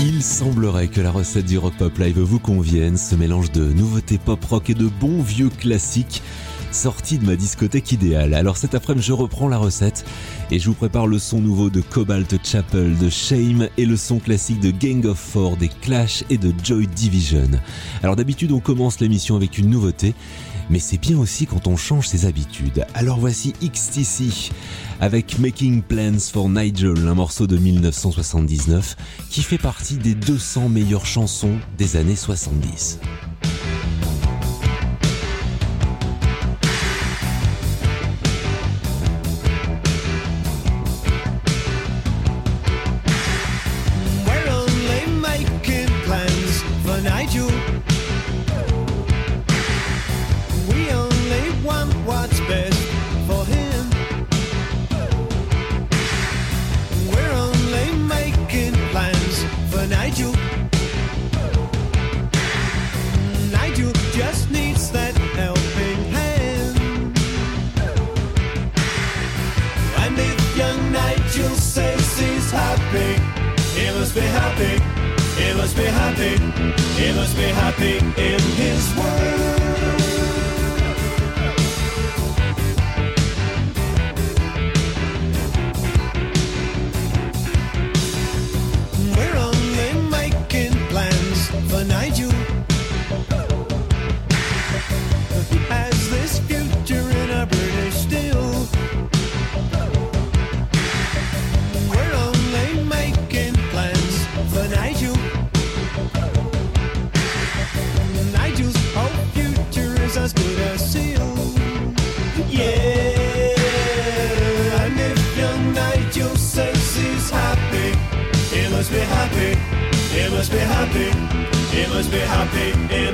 Il semblerait que la recette du Rock Pop Live vous convienne, ce mélange de nouveautés pop rock et de bons vieux classiques sortis de ma discothèque idéale. Alors cet après-midi, je reprends la recette et je vous prépare le son nouveau de Cobalt Chapel, de Shame et le son classique de Gang of Four, des Clash et de Joy Division. Alors d'habitude, on commence l'émission avec une nouveauté mais c'est bien aussi quand on change ses habitudes. Alors voici XTC avec Making Plans for Nigel, un morceau de 1979 qui fait partie des 200 meilleures chansons des années 70. be happy in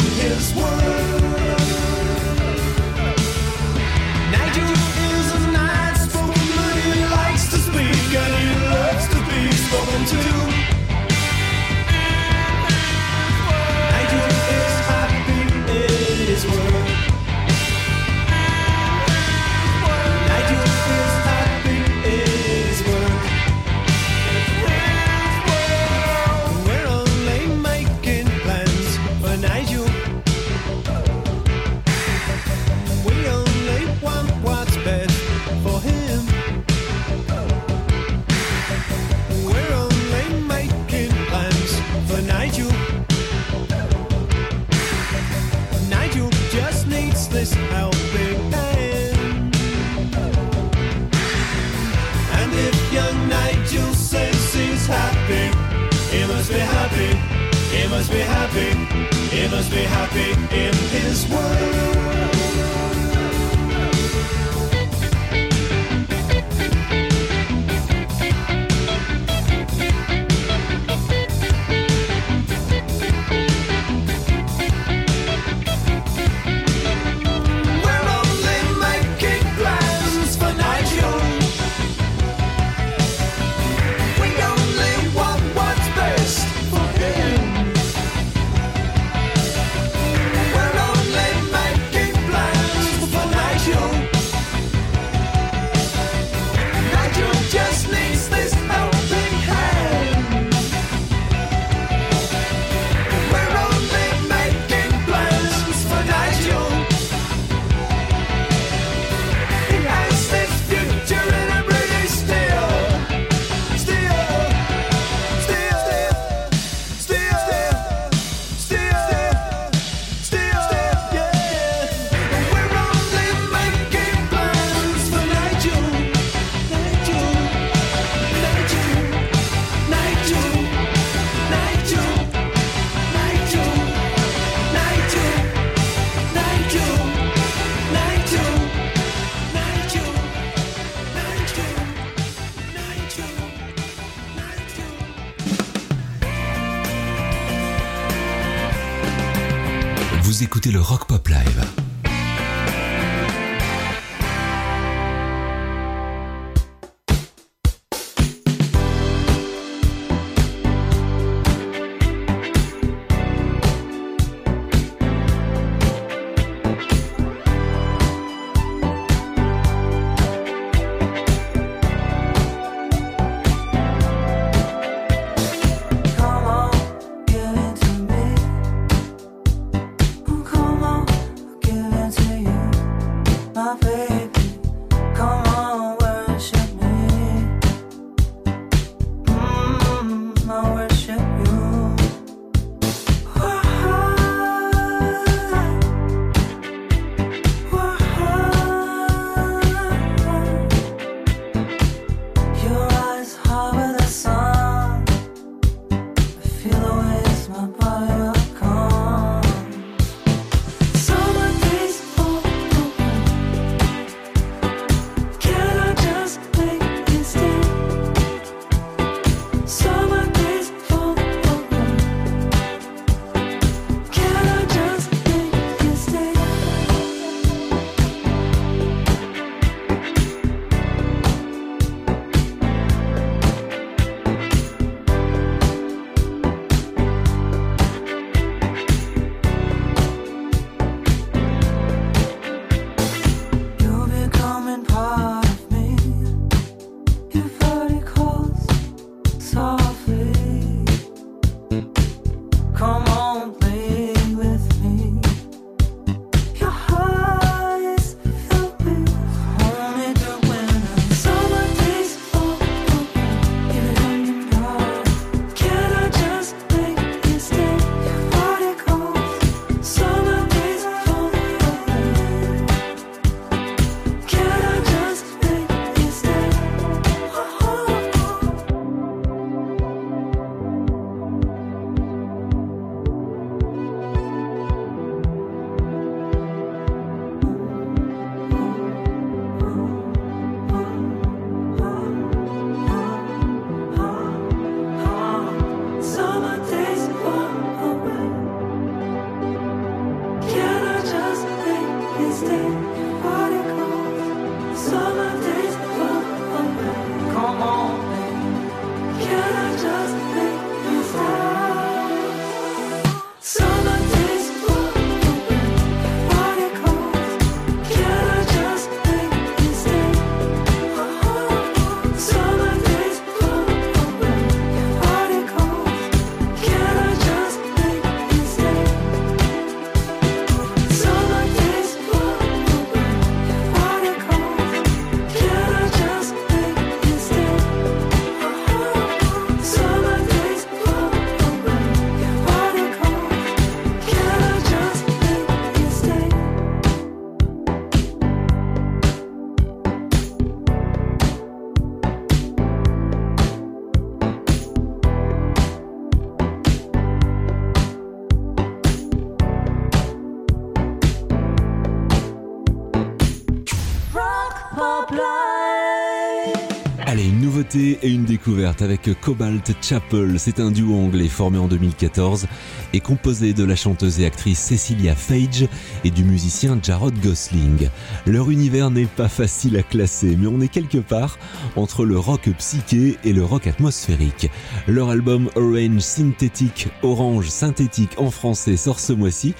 et une découverte avec Cobalt Chapel. C'est un duo anglais formé en 2014 et composé de la chanteuse et actrice Cecilia Fage et du musicien Jarrod Gosling. Leur univers n'est pas facile à classer, mais on est quelque part entre le rock psyché et le rock atmosphérique. Leur album Orange Synthétique, Orange Synthétique en français sort ce mois-ci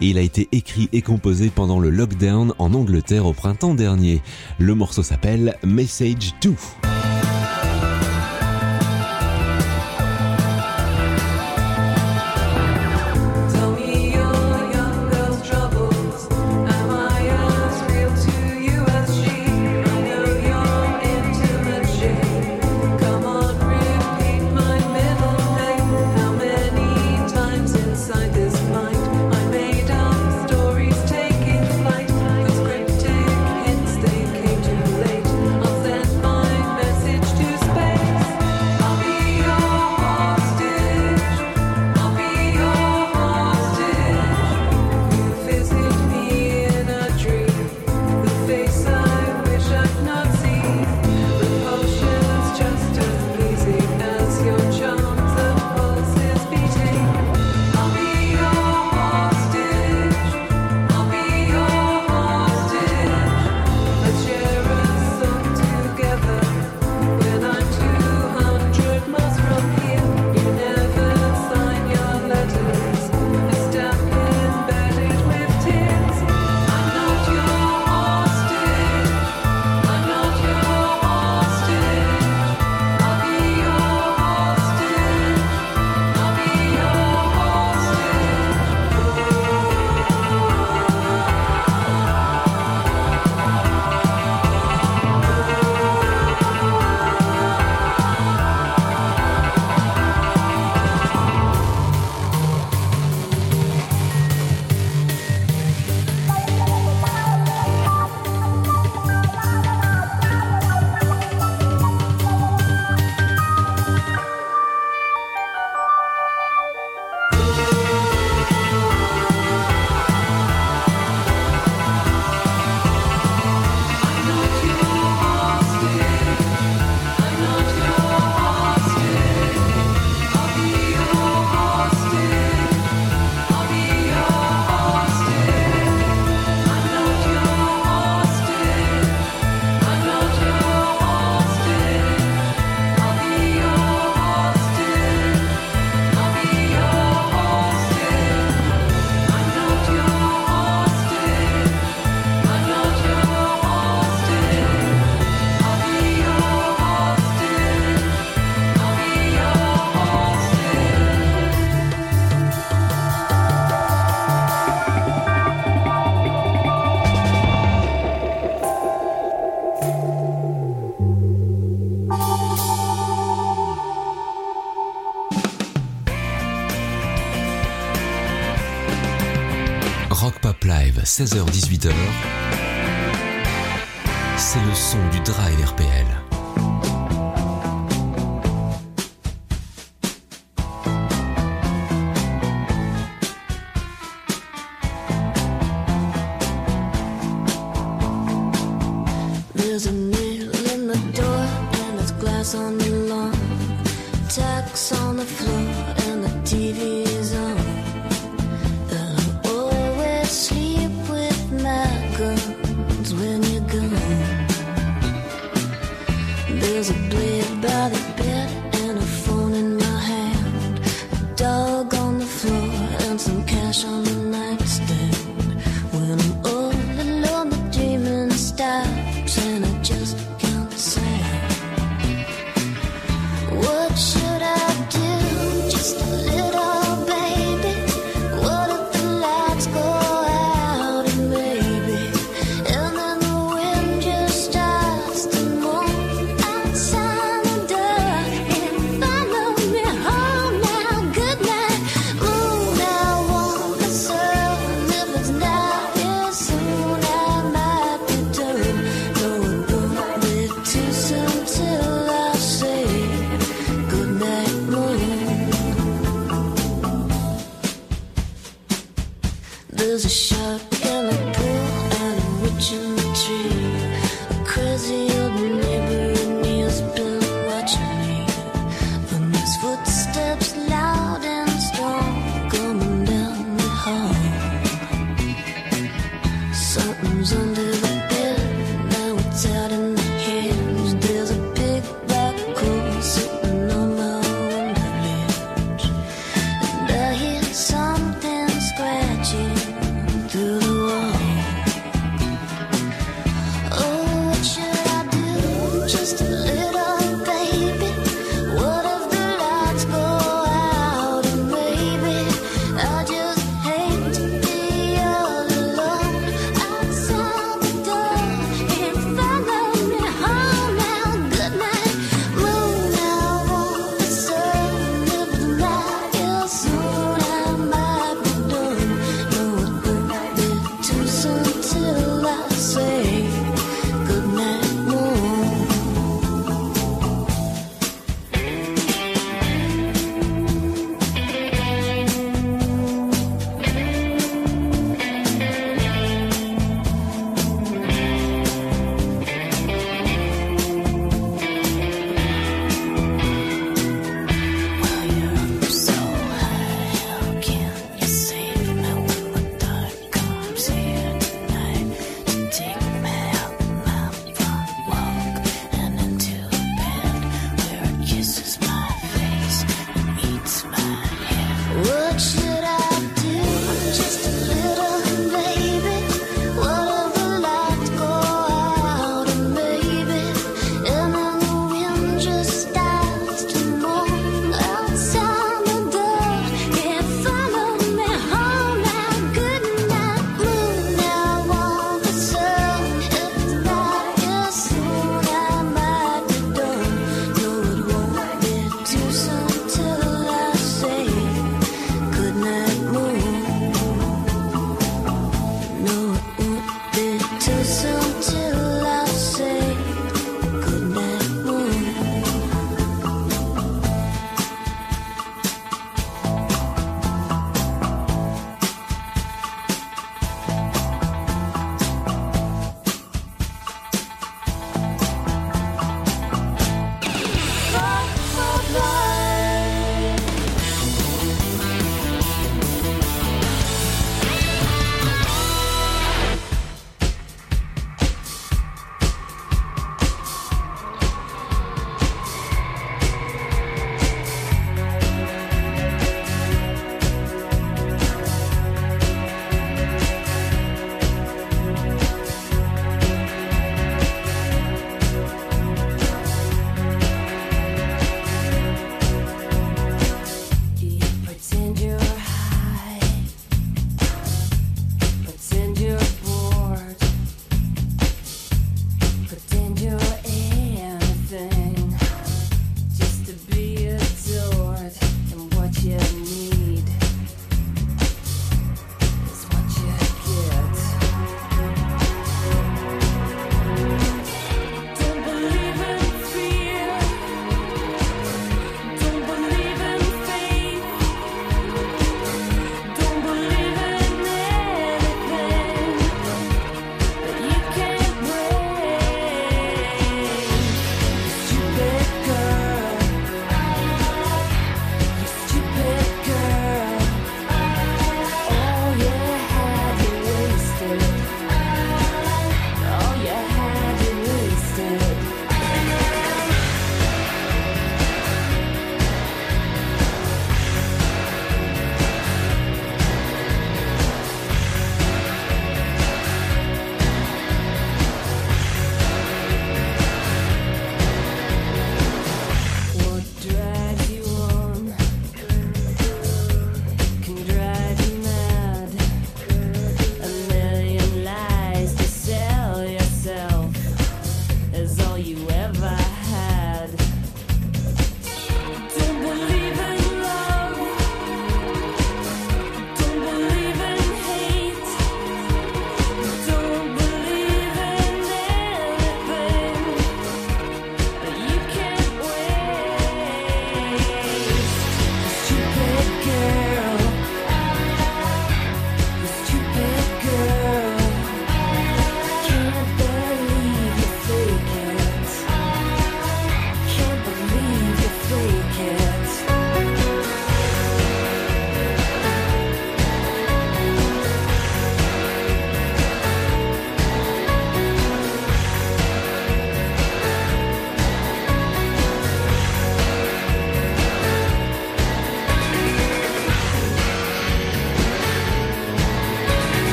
et il a été écrit et composé pendant le lockdown en Angleterre au printemps dernier. Le morceau s'appelle Message 2. 16h-18h. C'est le son du Drive RPL.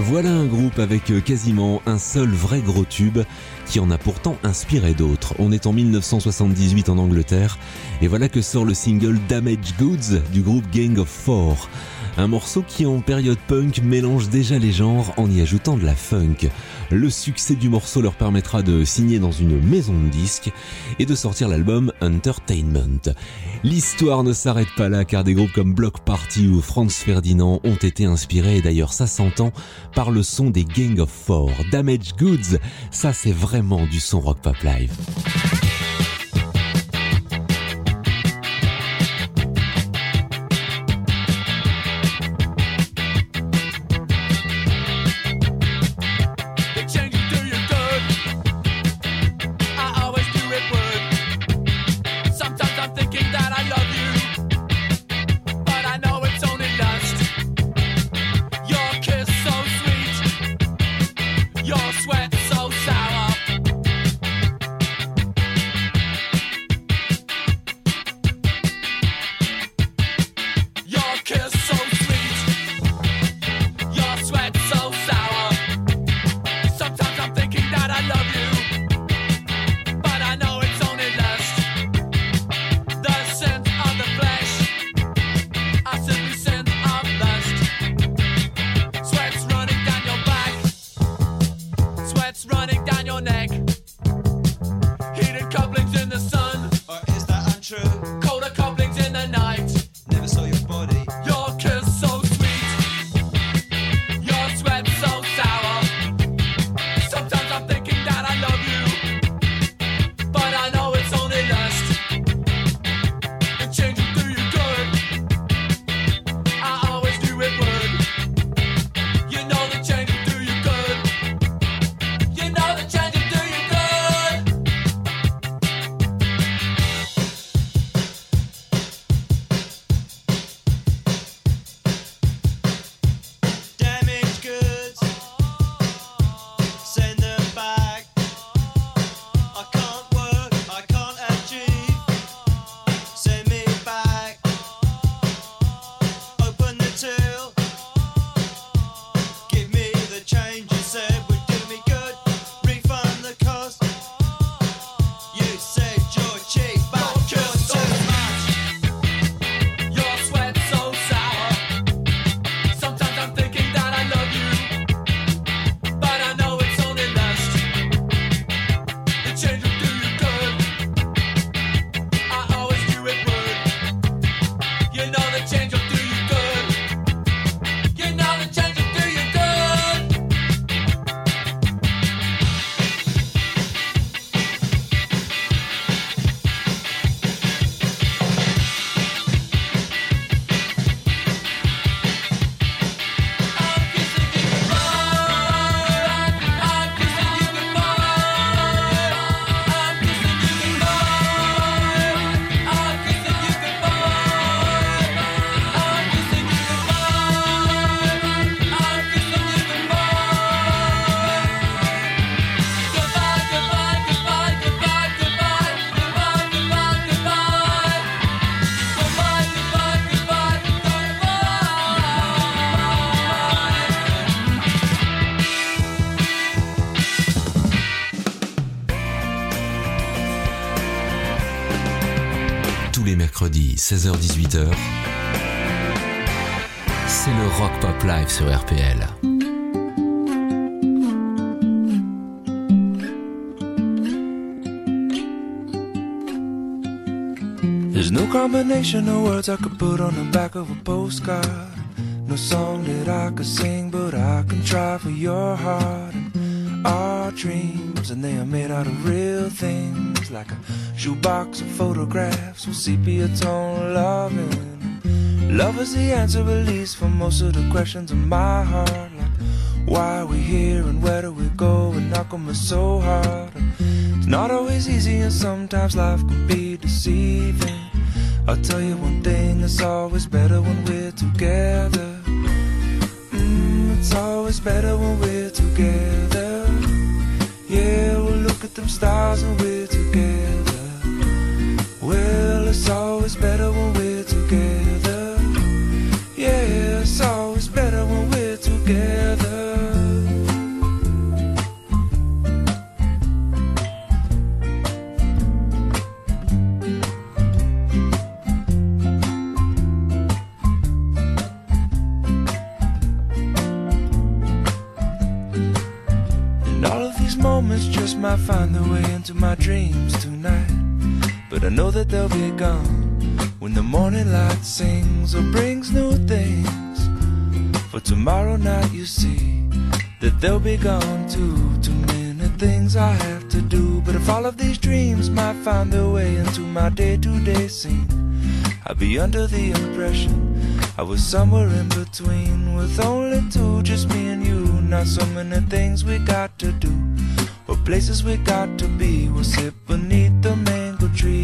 Voilà un groupe avec euh, quasiment un seul vrai gros tube qui en a pourtant inspiré d'autres. On est en 1978 en Angleterre et voilà que sort le single Damage Goods du groupe Gang of Four. Un morceau qui en période punk mélange déjà les genres en y ajoutant de la funk. Le succès du morceau leur permettra de signer dans une maison de disques et de sortir l'album Entertainment. L'histoire ne s'arrête pas là car des groupes comme Block Party ou Franz Ferdinand ont été inspirés d'ailleurs ça s'entend par le son des Gang of Four. Damage Goods, ça c'est vraiment du son rock pop live. 16h-18h, c'est le Rock Pop Live sur RPL. There's no combination of words I could put on the back of a postcard. No song that I could sing, but I can try for your heart. our dreams, and they are made out of real things like a shoebox of photographs with sepia tone loving. Love is the answer, at least, for most of the questions in my heart. Like, why are we here and where do we go? And knock on me so hard. It's not always easy, and sometimes life can be deceiving. I'll tell you one thing, it's always better when we're together. When the morning light sings or brings new things. For tomorrow night, you see that they'll be gone too. Too many things I have to do. But if all of these dreams might find their way into my day to day scene, I'd be under the impression I was somewhere in between with only two, just me and you. Not so many things we got to do, or places we got to be. We'll sit beneath the mango tree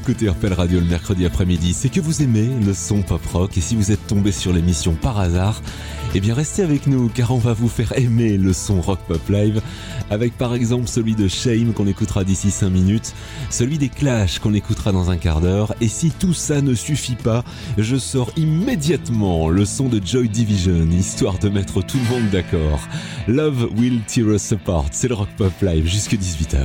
Écoutez RPL Radio le mercredi après-midi, c'est que vous aimez le son pop rock. Et si vous êtes tombé sur l'émission par hasard, eh bien restez avec nous car on va vous faire aimer le son rock pop live avec par exemple celui de Shame qu'on écoutera d'ici 5 minutes, celui des Clash qu'on écoutera dans un quart d'heure. Et si tout ça ne suffit pas, je sors immédiatement le son de Joy Division histoire de mettre tout le monde d'accord. Love Will Tear Us Apart, c'est le rock pop live jusque 18h.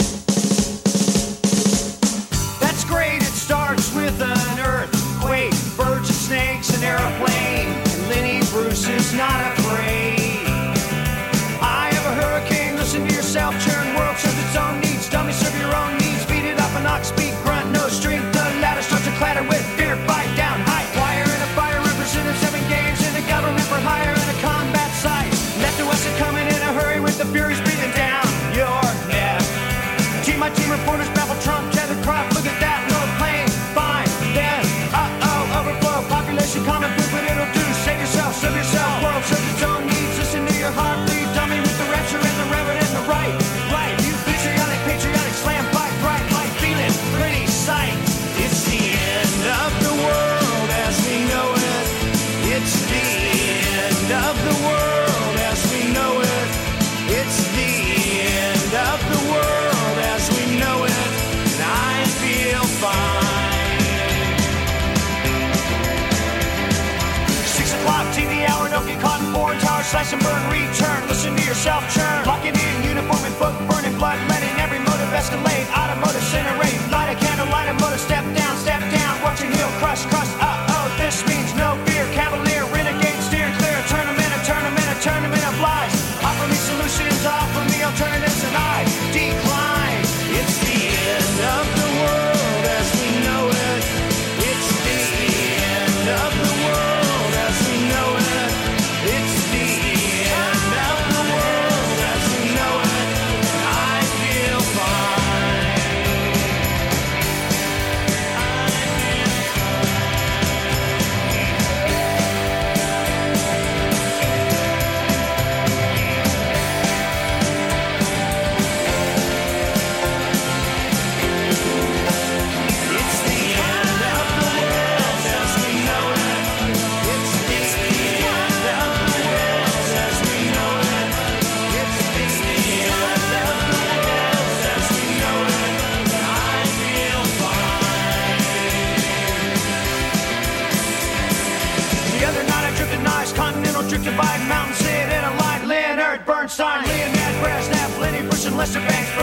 slash and burn, return. Listen to yourself churn. Locking in uniform and book burning blood.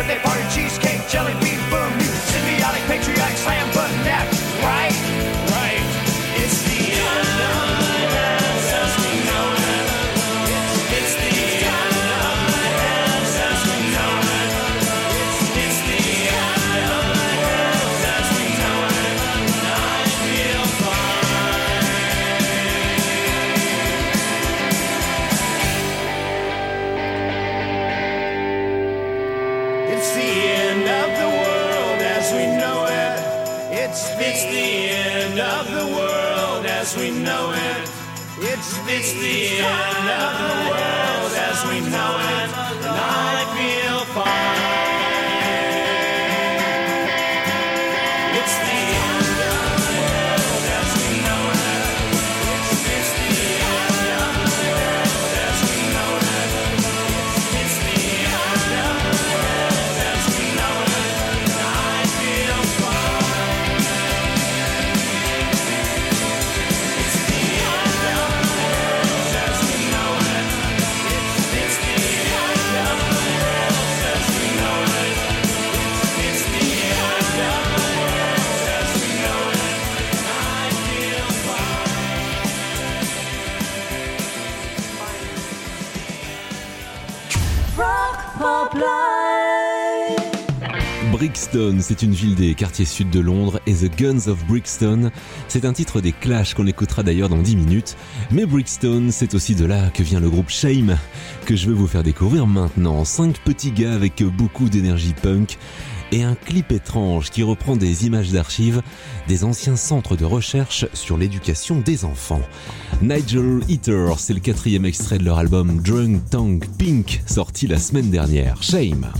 birthday party, cheesecake, jelly bean, boom, symbiotic, patriotic, slam. C'est une ville des quartiers sud de Londres et The Guns of Brixton, c'est un titre des Clash qu'on écoutera d'ailleurs dans 10 minutes. Mais Brixton, c'est aussi de là que vient le groupe Shame, que je vais vous faire découvrir maintenant. Cinq petits gars avec beaucoup d'énergie punk et un clip étrange qui reprend des images d'archives des anciens centres de recherche sur l'éducation des enfants. Nigel Eater, c'est le quatrième extrait de leur album Drunk Tank Pink, sorti la semaine dernière. Shame!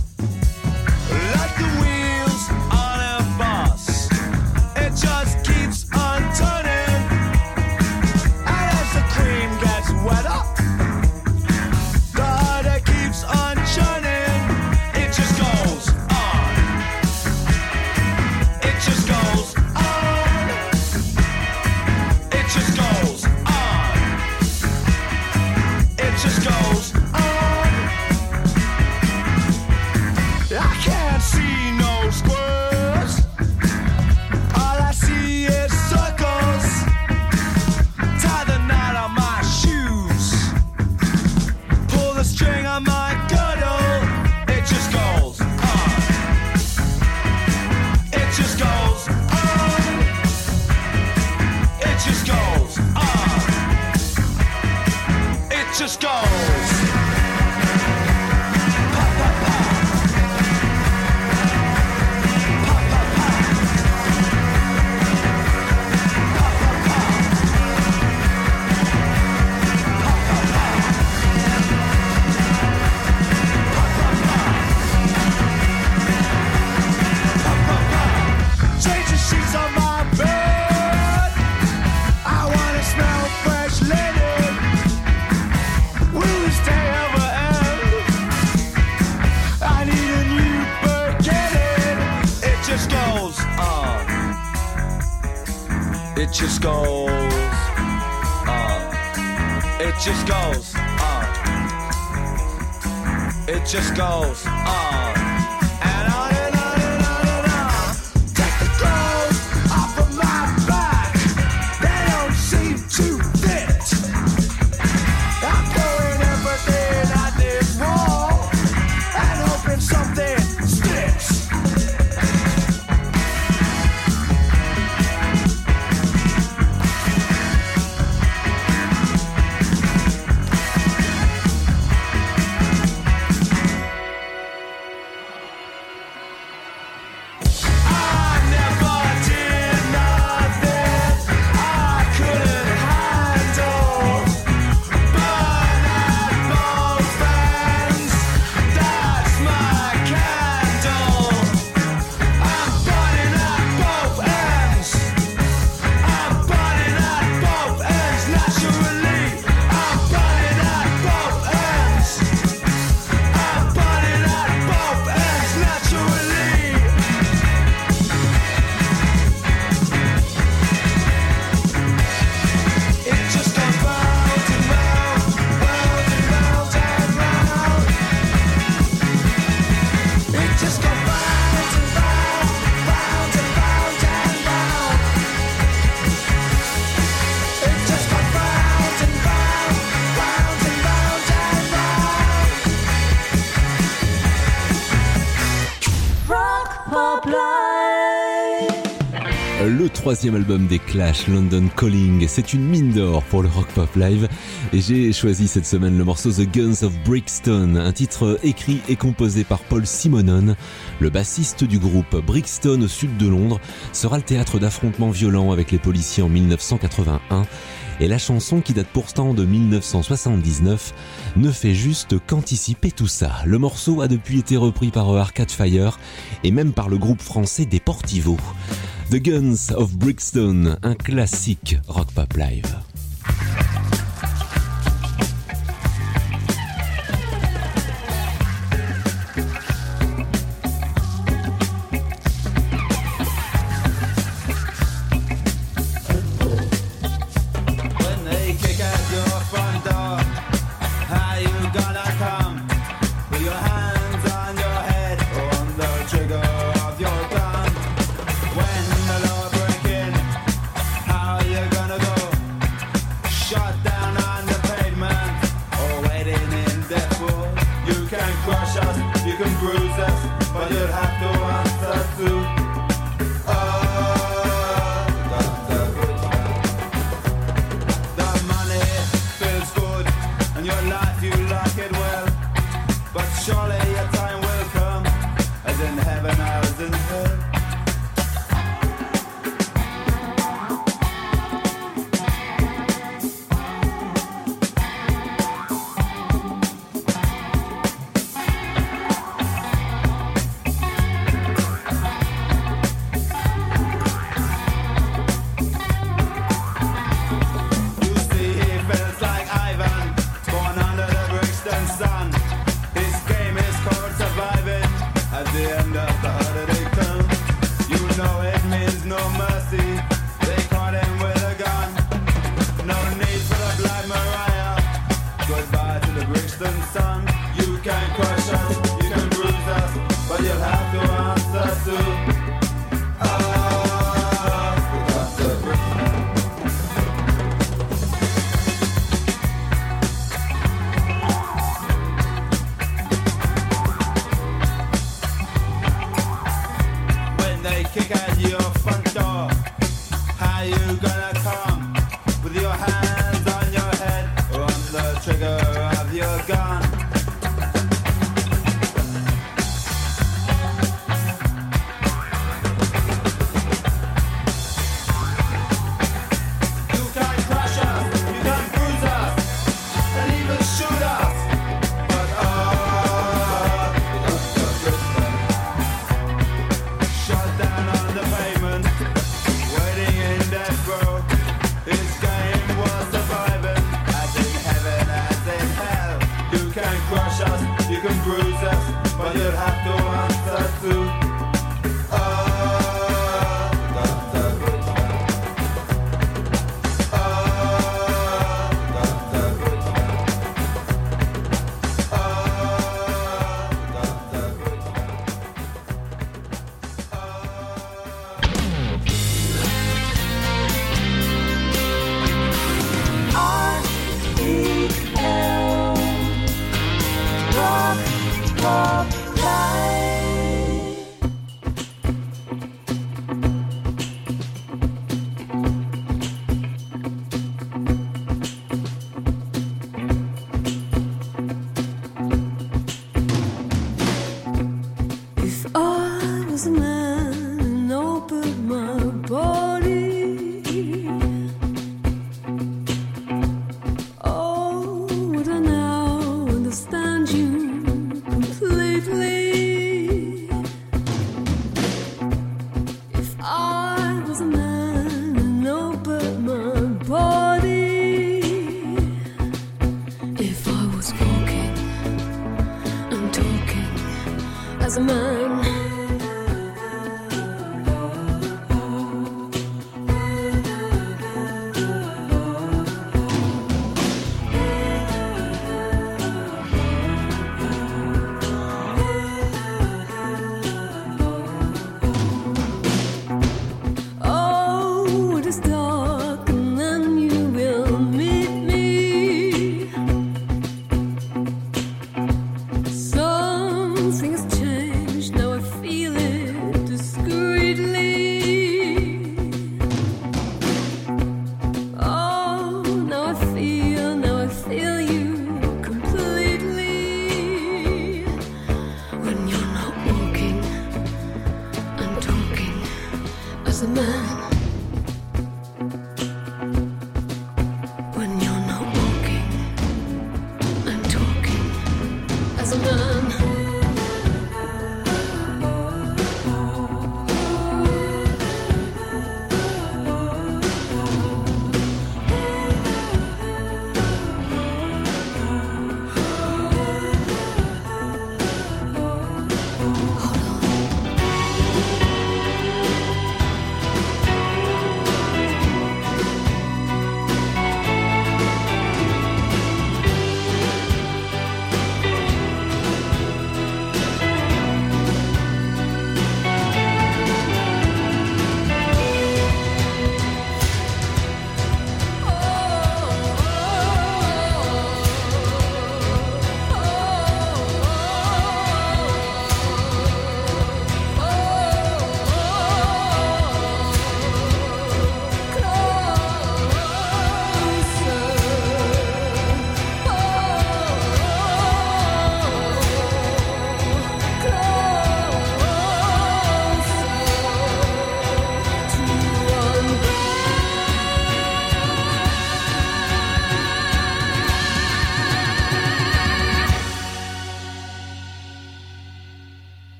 troisième album des Clash, London Calling. C'est une mine d'or pour le Rock Pop Live. Et j'ai choisi cette semaine le morceau The Guns of Brixton, un titre écrit et composé par Paul Simonon. Le bassiste du groupe Brixton au sud de Londres sera le théâtre d'affrontements violents avec les policiers en 1981 et la chanson qui date pourtant de 1979 ne fait juste qu'anticiper tout ça. Le morceau a depuis été repris par Arcade Fire et même par le groupe français Deportivo. The Guns of Brixton, un classique rock pop live. born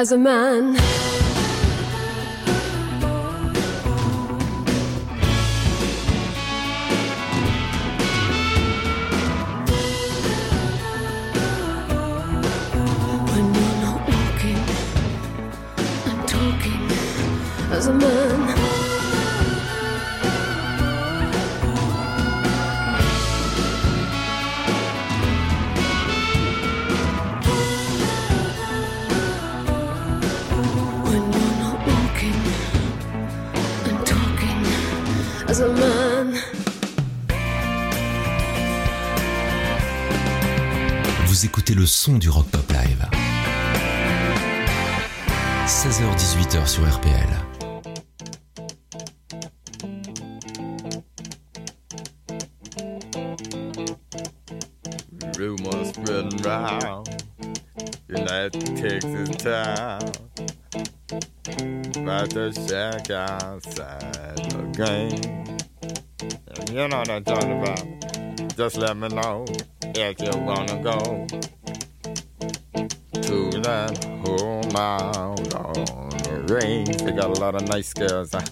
as a man. Son du Rock Pop Live. 16h-18h sur RPL. Rumors spreading round United Texas town about to shack outside the game. You know what I'm talking about. Just let me know if you wanna go to that whole mile on the range. They got a lot of nice girls. Huh?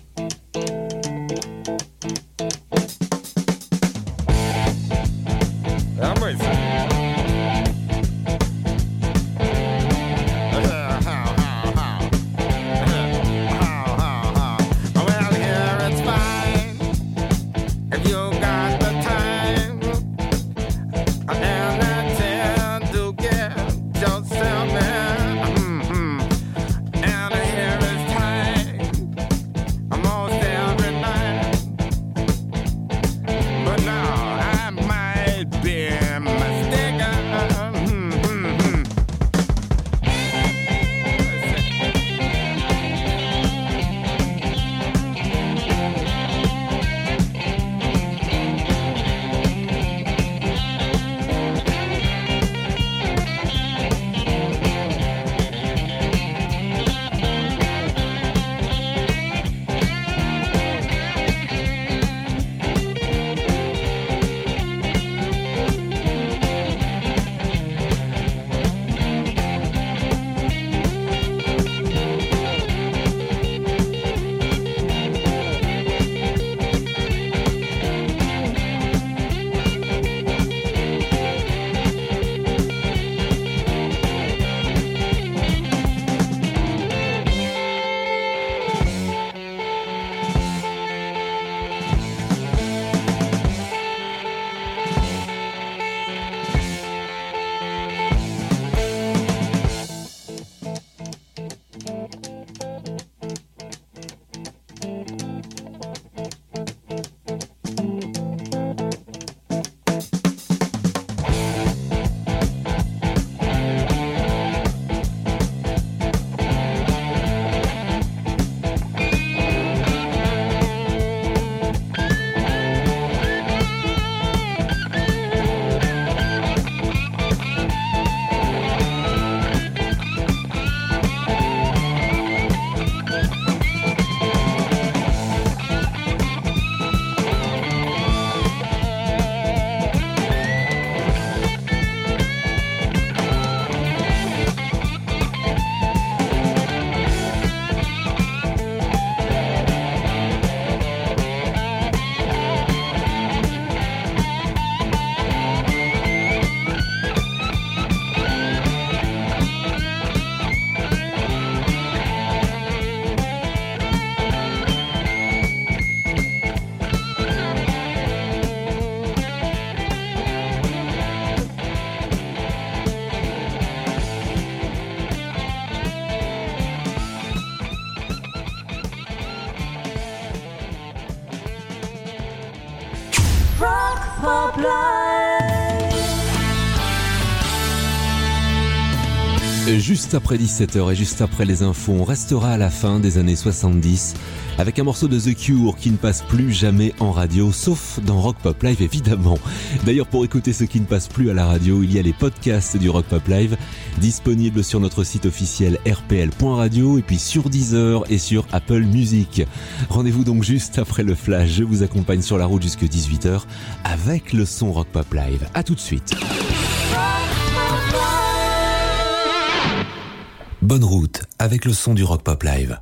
Juste après 17h et juste après les infos, on restera à la fin des années 70 avec un morceau de The Cure qui ne passe plus jamais en radio, sauf dans Rock Pop Live évidemment. D'ailleurs pour écouter ce qui ne passe plus à la radio, il y a les podcasts du Rock Pop Live disponibles sur notre site officiel rpl.radio et puis sur Deezer et sur Apple Music. Rendez-vous donc juste après le flash, je vous accompagne sur la route jusque 18h avec le son Rock Pop Live. A tout de suite. Bonne route avec le son du Rock Pop Live.